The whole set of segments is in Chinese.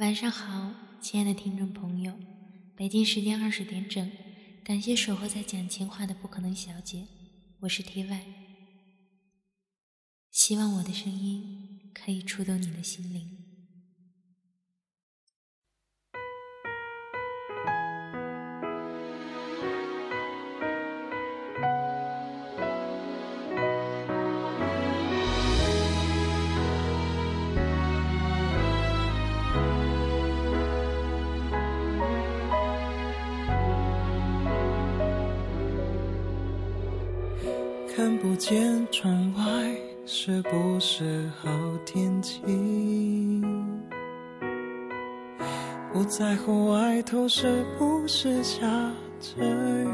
晚上好，亲爱的听众朋友，北京时间二十点整，感谢守候在讲情话的不可能小姐，我是 T Y，希望我的声音可以触动你的心灵。看不见窗外是不是好天气？不在乎外头是不是下着雨？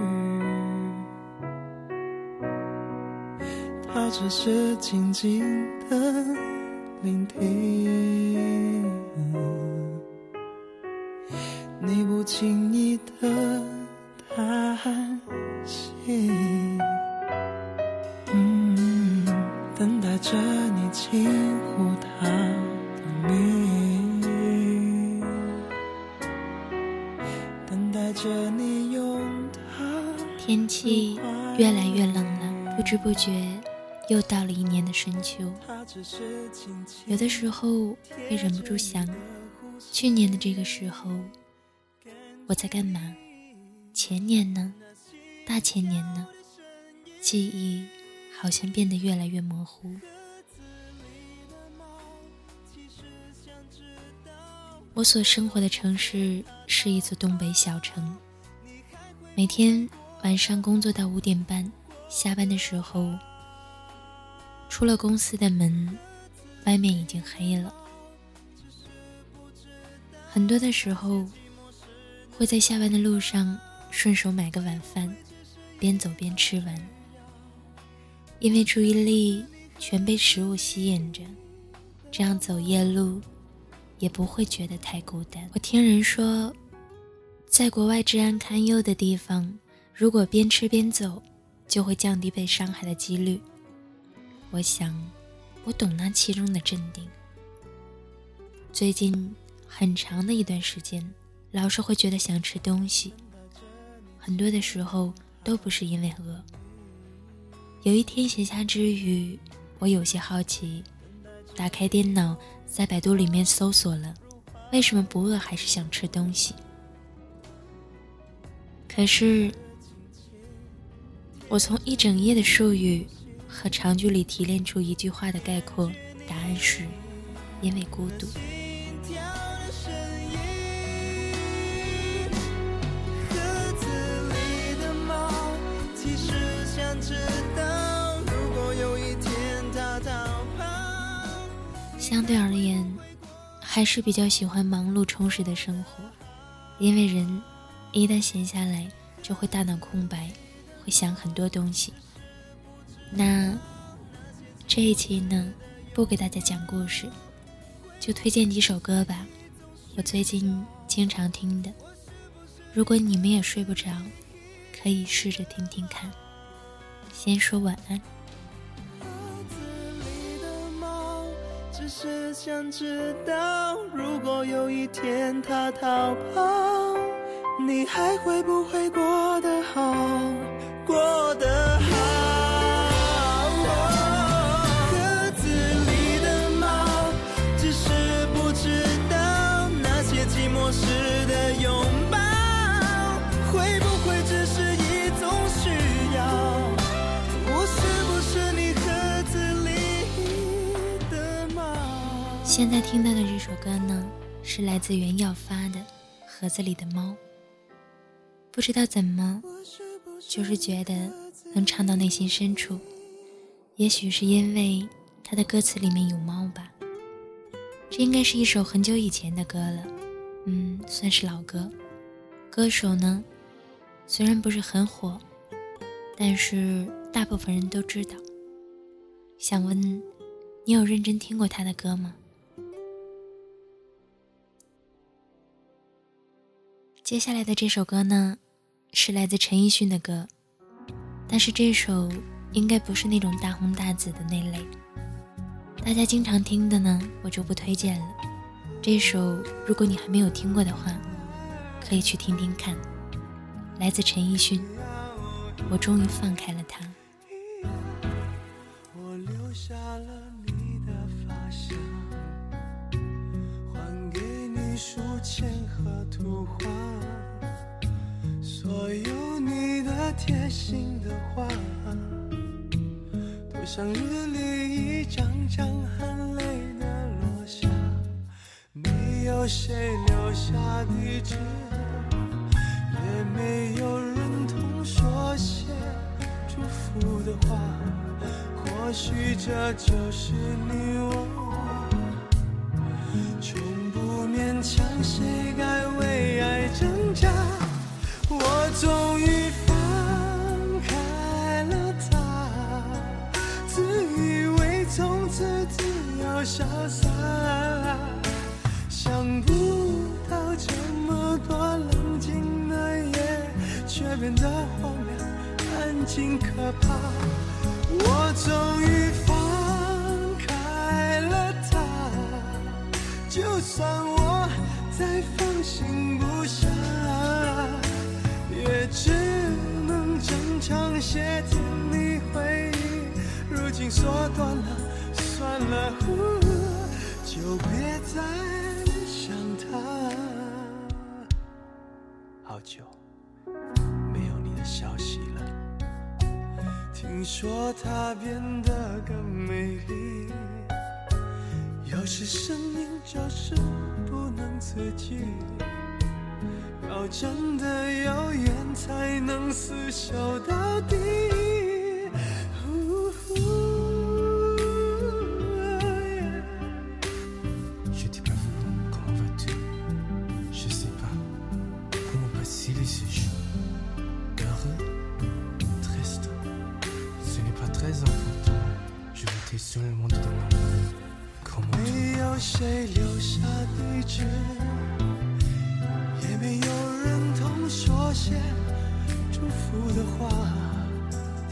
他只是静静的聆听，你不经意的叹息。着你轻呼他的名，等待着你。天气越来越冷了，不知不觉又到了一年的深秋。有的时候会忍不住想，去年的这个时候我在干嘛？前年呢？大前年呢？记忆。好像变得越来越模糊。我所生活的城市是一座东北小城，每天晚上工作到五点半，下班的时候，出了公司的门，外面已经黑了。很多的时候，会在下班的路上顺手买个晚饭，边走边吃完。因为注意力全被食物吸引着，这样走夜路也不会觉得太孤单。我听人说，在国外治安堪忧的地方，如果边吃边走，就会降低被伤害的几率。我想，我懂那其中的镇定。最近很长的一段时间，老是会觉得想吃东西，很多的时候都不是因为饿。有一天闲暇之余，我有些好奇，打开电脑，在百度里面搜索了“为什么不饿还是想吃东西”。可是，我从一整页的术语和长句里提炼出一句话的概括，答案是：因为孤独。相对而言，还是比较喜欢忙碌充实的生活，因为人一旦闲下来，就会大脑空白，会想很多东西。那这一期呢，不给大家讲故事，就推荐几首歌吧，我最近经常听的。如果你们也睡不着，可以试着听听看。先说晚安。只想知道，如果有一天他逃跑，你还会不会过得好？过得现在听到的这首歌呢，是来自袁耀发的《盒子里的猫》。不知道怎么，就是觉得能唱到内心深处。也许是因为他的歌词里面有猫吧。这应该是一首很久以前的歌了，嗯，算是老歌。歌手呢，虽然不是很火，但是大部分人都知道。想问，你有认真听过他的歌吗？接下来的这首歌呢，是来自陈奕迅的歌，但是这首应该不是那种大红大紫的那类。大家经常听的呢，我就不推荐了。这首如果你还没有听过的话，可以去听听看，来自陈奕迅。我终于放开了他。开心的话，都像日历一张张含泪的落下，没有谁留下地址，也没有人同说些祝福的话，或许这就是你我，从不勉强谁该为爱挣扎。我终于潇洒，想不到这么多冷静的夜，却变得荒凉。安静可怕，我终于放开了他，就算我再放心不下，也只能珍藏些甜蜜回忆。如今说断了，算了，就别再想他。好久没有你的消息了。听说他变得更美丽，有时生命就是不能自己，要真的有缘才能厮守到底。些祝福的话。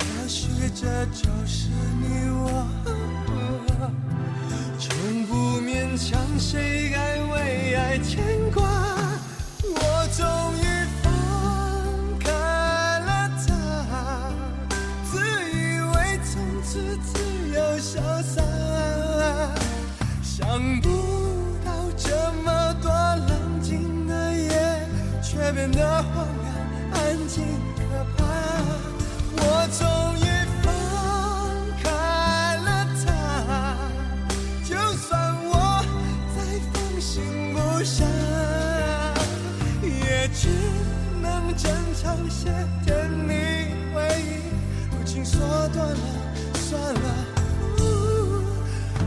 也许这就是你我，从不勉强谁该为爱牵挂。我终于放开了他，自以为从此自由潇洒。想不到这么多冷静的夜，却变得荒争吵一些甜蜜回忆。如今说断了，算了。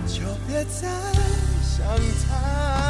就别再想他。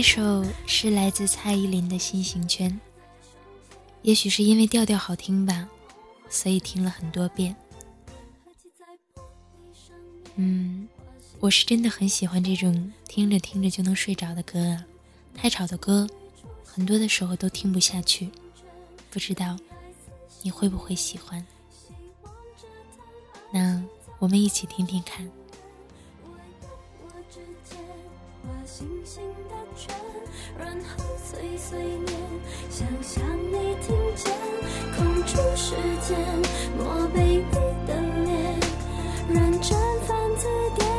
这首是来自蔡依林的《心形圈》，也许是因为调调好听吧，所以听了很多遍。嗯，我是真的很喜欢这种听着听着就能睡着的歌啊，太吵的歌，很多的时候都听不下去。不知道你会不会喜欢？那我们一起听听看。然后碎碎念，想象你听见，空出时间，默背你的脸，认真翻字典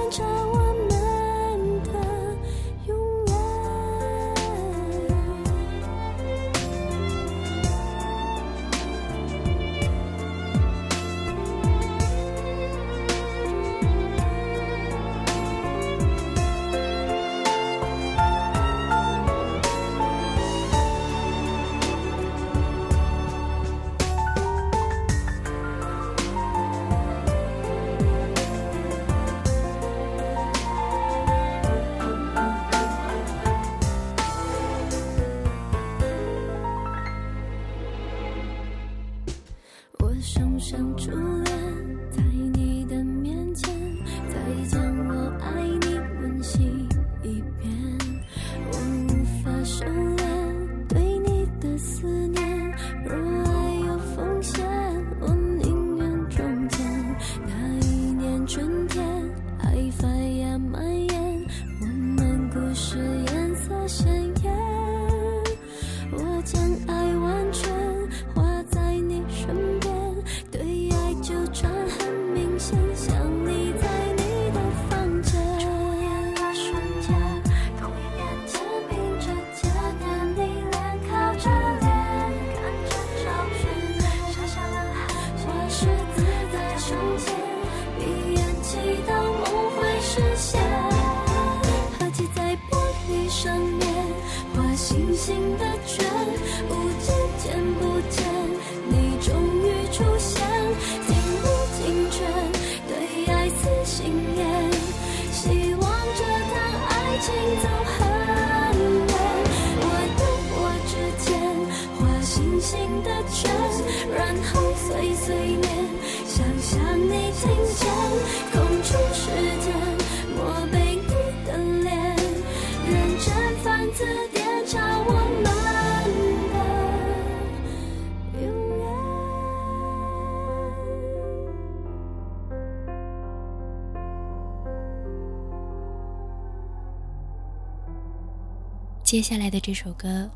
接下来的这首歌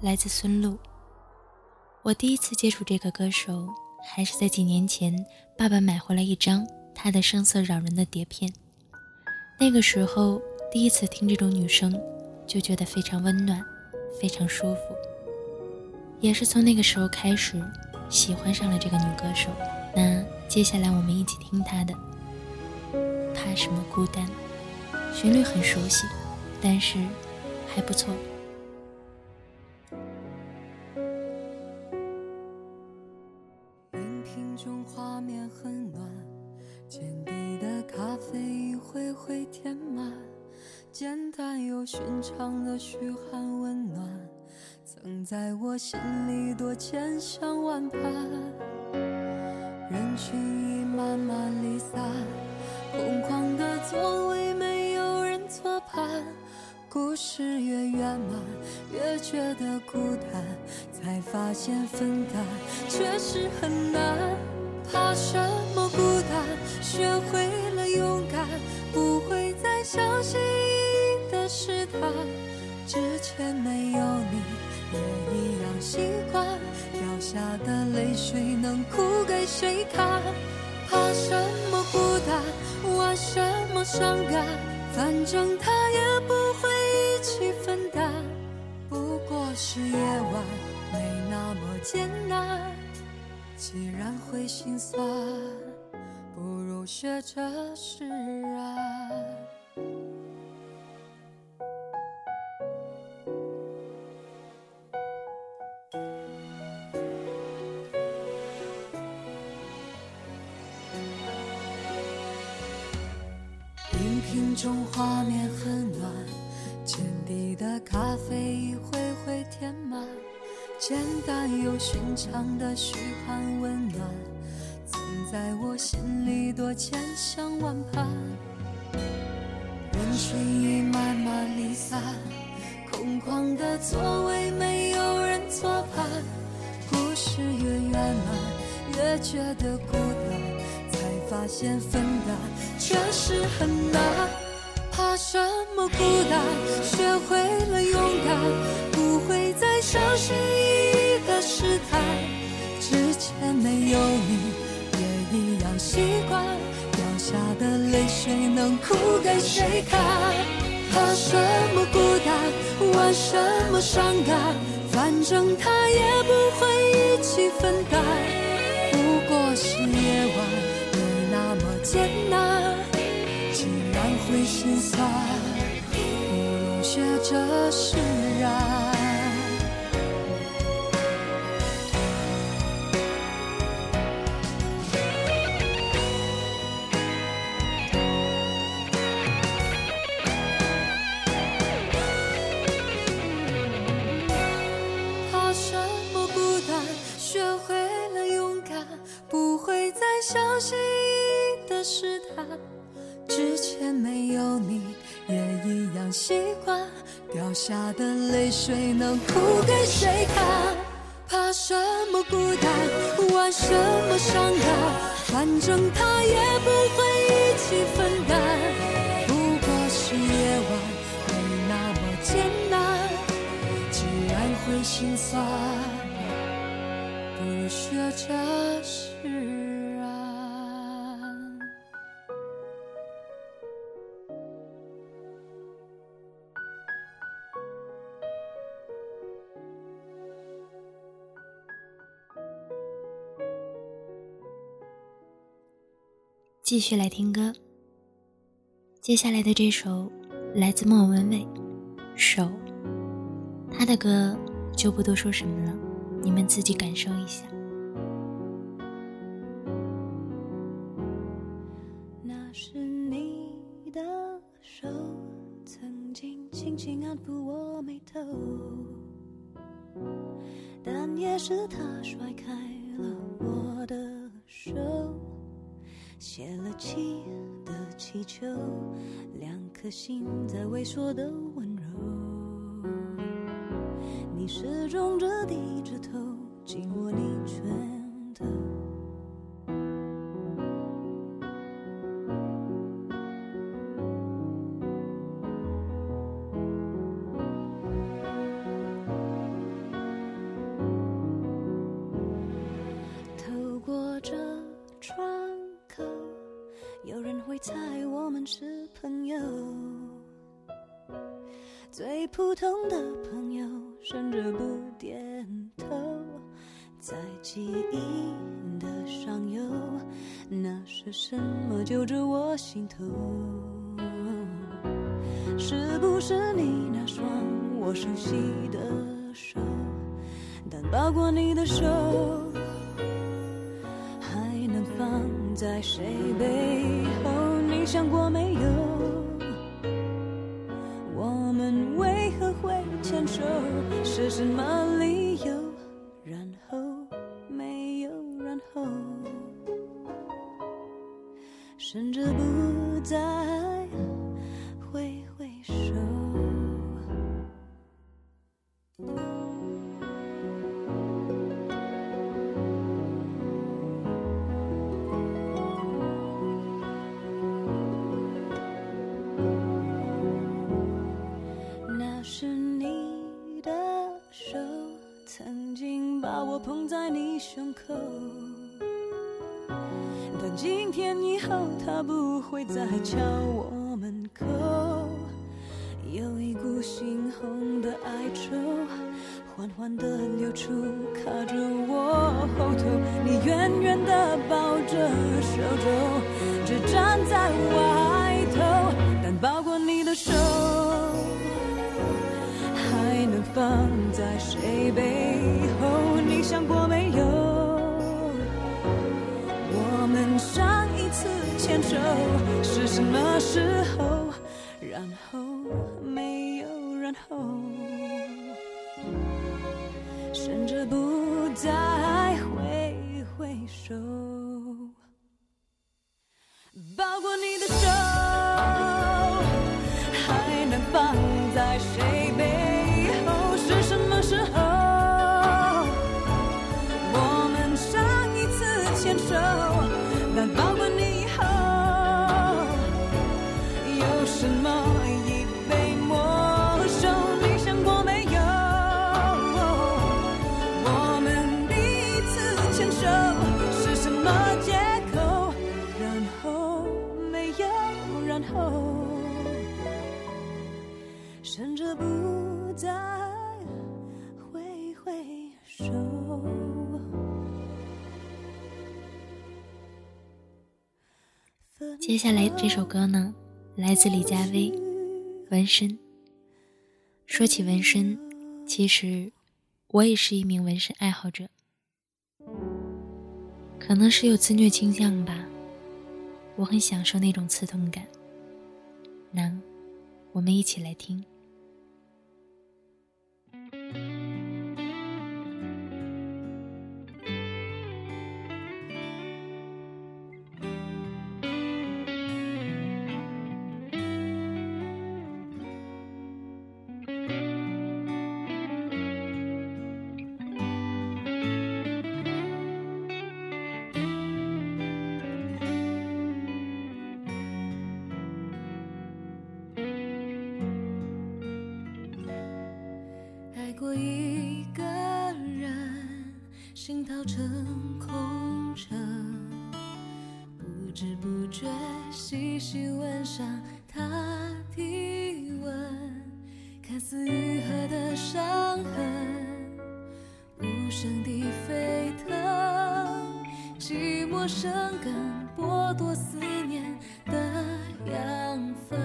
来自孙露。我第一次接触这个歌手，还是在几年前，爸爸买回来一张他的声色扰人的碟片。那个时候，第一次听这种女声，就觉得非常温暖，非常舒服。也是从那个时候开始，喜欢上了这个女歌手。那接下来我们一起听她的《怕什么孤单》，旋律很熟悉，但是还不错。荧屏中画面很暖，见底的咖啡一回回填满，简单又寻常的嘘寒问暖，曾在我心里多千想万盼。人群已慢慢离散，空旷的座位觉得孤单，才发现分担确实很难。怕什么孤单？学会了勇敢，不会再相信意义的试探。之前没有你，也一样习惯。掉下的泪水能哭给谁看？怕什么孤单？玩什么伤感？反正他也不会一起分。是夜晚，没那么艰难。既然会心酸，不如学着释然。越觉得孤单，才发现分担确实很难。怕什么孤单？学会了勇敢，不会再小心翼翼的试探。之前没有你，也一样习惯。掉下的泪水能哭给谁看？怕什么孤单？玩什么伤感？反正他也不会一起分担。可是夜晚，没那么艰难。竟然会心酸，不如学着释然。习惯。掉下的泪水能哭给谁看？怕什么孤单？玩什么伤感？反正他也不会一起分担。不过是夜晚，没那么艰难。既然会心酸，不如学着释继续来听歌。接下来的这首来自莫文蔚，《手》，他的歌就不多说什么了，你们自己感受一下。最普通的朋友，甚至不点头，在记忆的上游，那是什么揪着我心头？是不是你那双我熟悉的手？但抱过你的手，还能放在谁背后？你想过没有？牵手？是什么理敲我门口。有一股猩红的哀愁，缓缓地流出，卡着我后头。你远远地抱着手肘，只站在外头，但抱过你的手。还能放在谁背后？走是什么时候？然后没有然后，甚至不再挥挥手，包括你的。然后，甚至不再挥挥手。接下来这首歌呢，来自李佳薇，《纹身》。说起纹身，其实我也是一名纹身爱好者，可能是有自虐倾向吧。我很享受那种刺痛感。能我们一起来听。不知不觉细细吻上他体温，看似愈合的伤痕，无声地沸腾，寂寞生根，剥夺思念的养分。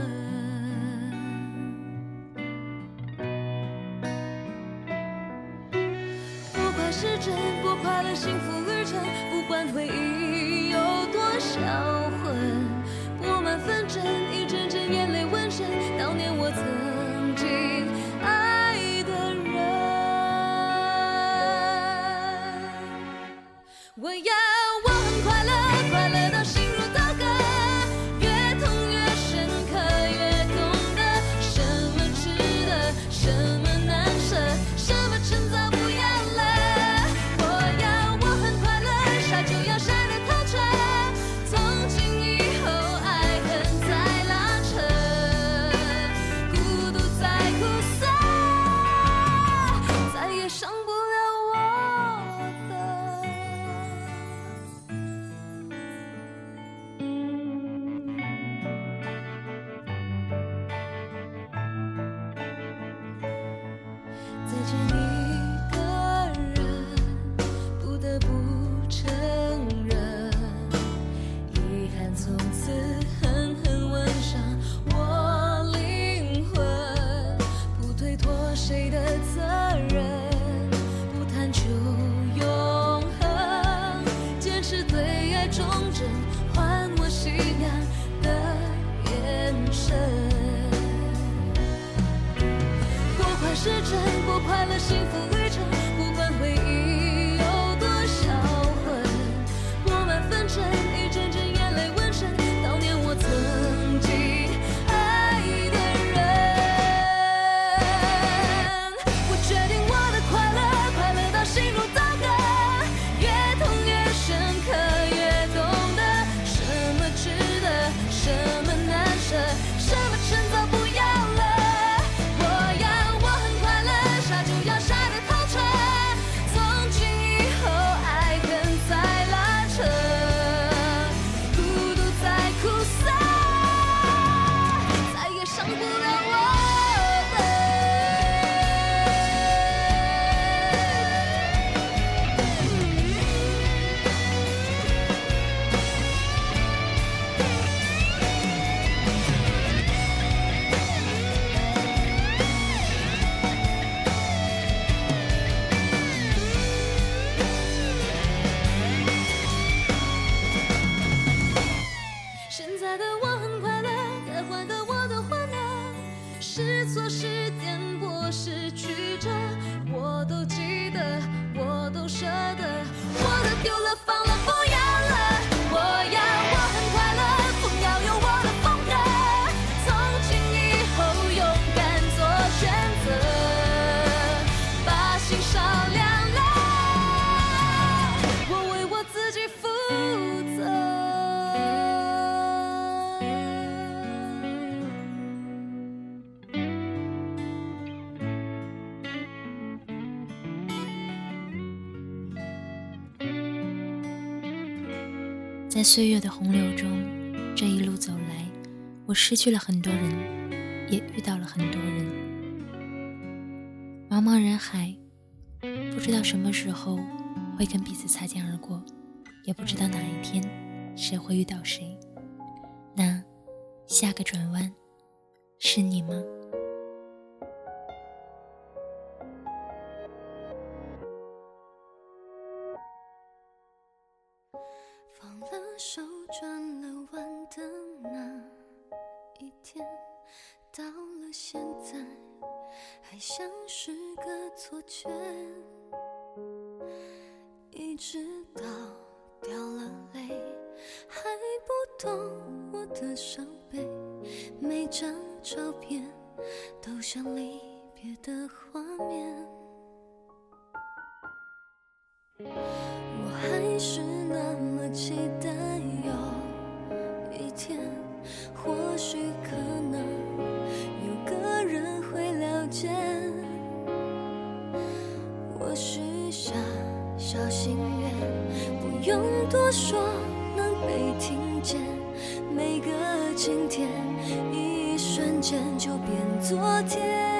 不管是真，不快了、幸福、旅程，不管回忆。在岁月的洪流中，这一路走来，我失去了很多人，也遇到了很多人。茫茫人海，不知道什么时候会跟彼此擦肩而过，也不知道哪一天谁会遇到谁。那下个转弯是你吗？我许下小心愿，不用多说，能被听见。每个今天，一瞬间就变昨天。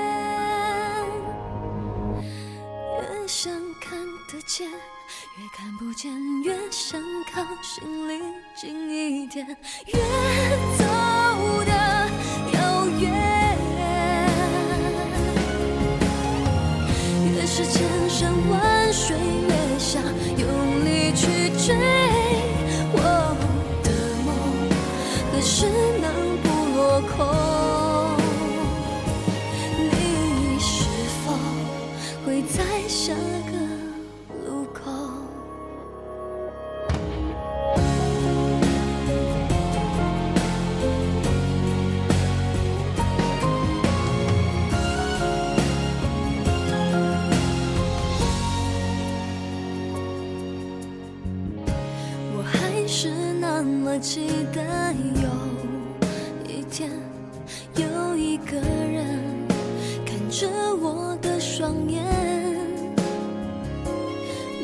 我的双眼，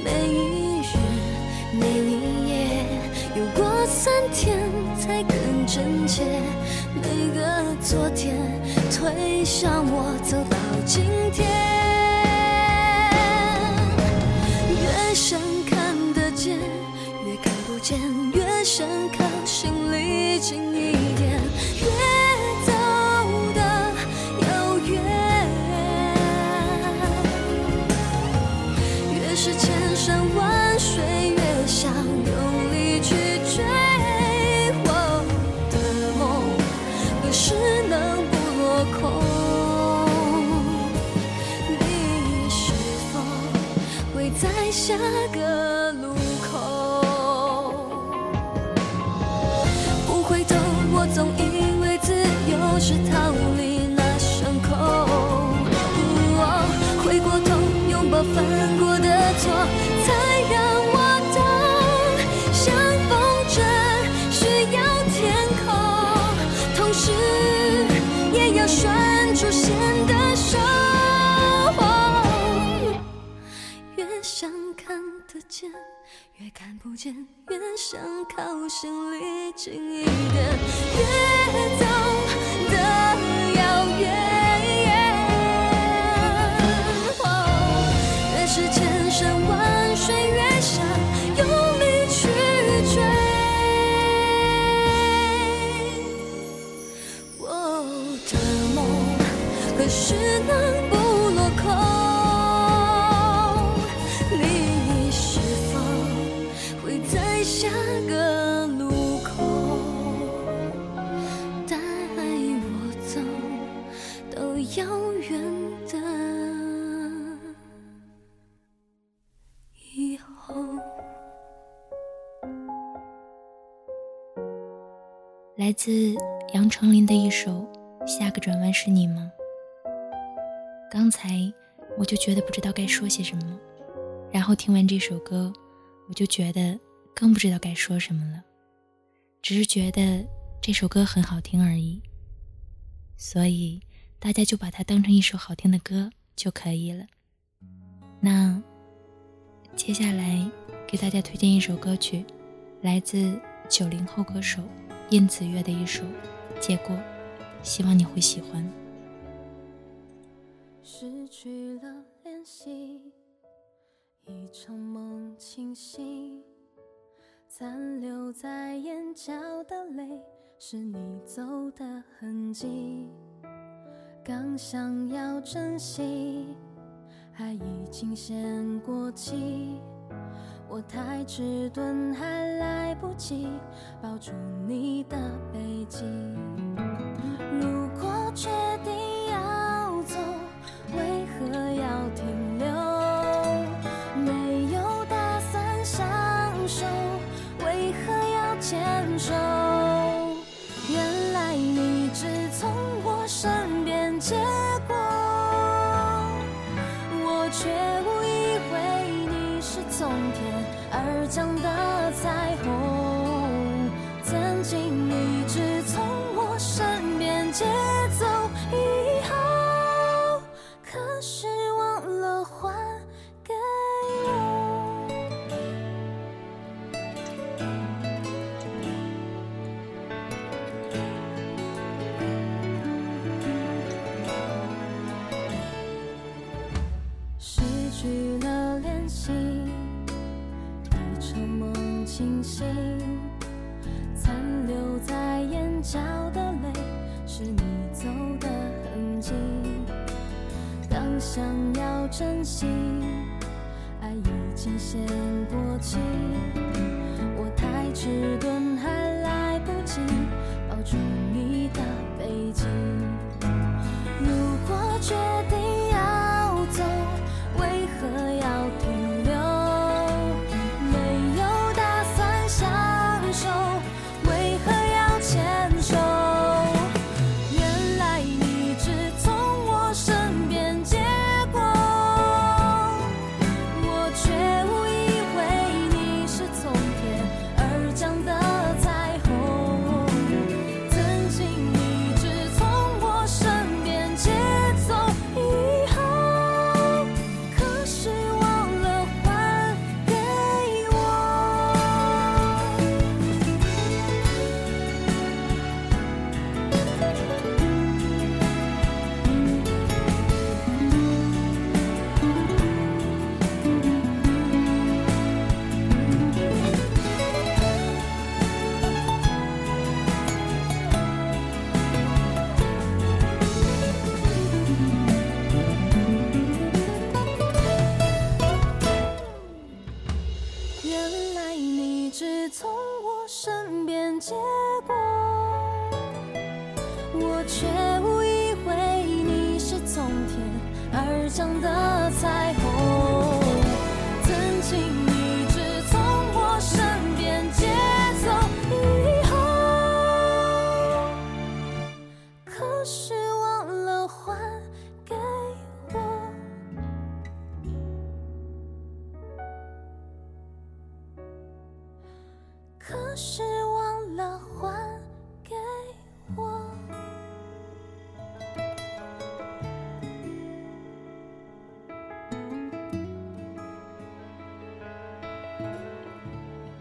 每一日每一夜，有过三天才更真切，每个昨天推向我走到今天。越想看得见，越看不见，下想靠心里近一点，越走来自杨丞琳的一首《下个转弯是你吗》。刚才我就觉得不知道该说些什么，然后听完这首歌，我就觉得更不知道该说什么了，只是觉得这首歌很好听而已。所以大家就把它当成一首好听的歌就可以了。那接下来给大家推荐一首歌曲，来自九零后歌手燕子月的一首《结果》，希望你会喜欢。失去了联系，一场梦清醒，残留在眼角的泪是你走的痕迹。刚想要珍惜，爱已经先过期。我太迟钝，还来不及抱住你的背脊。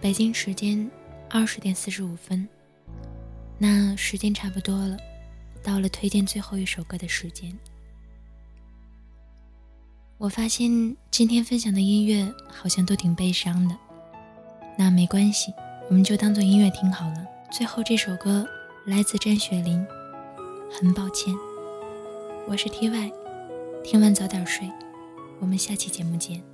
北京时间二十点四十五分，那时间差不多了，到了推荐最后一首歌的时间。我发现今天分享的音乐好像都挺悲伤的，那没关系，我们就当做音乐听好了。最后这首歌来自詹雪琳，很抱歉，我是 T Y，听完早点睡，我们下期节目见。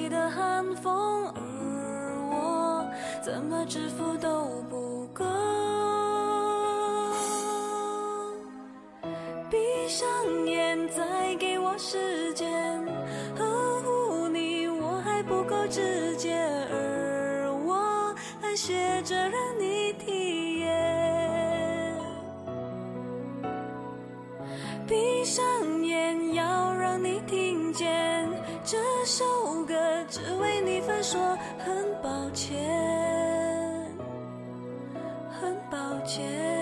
你的寒风，而我怎么支付都不够。闭上眼，再给我时间，呵护你我还不够直接，而我还学着让你体验。闭上说很抱歉，很抱歉。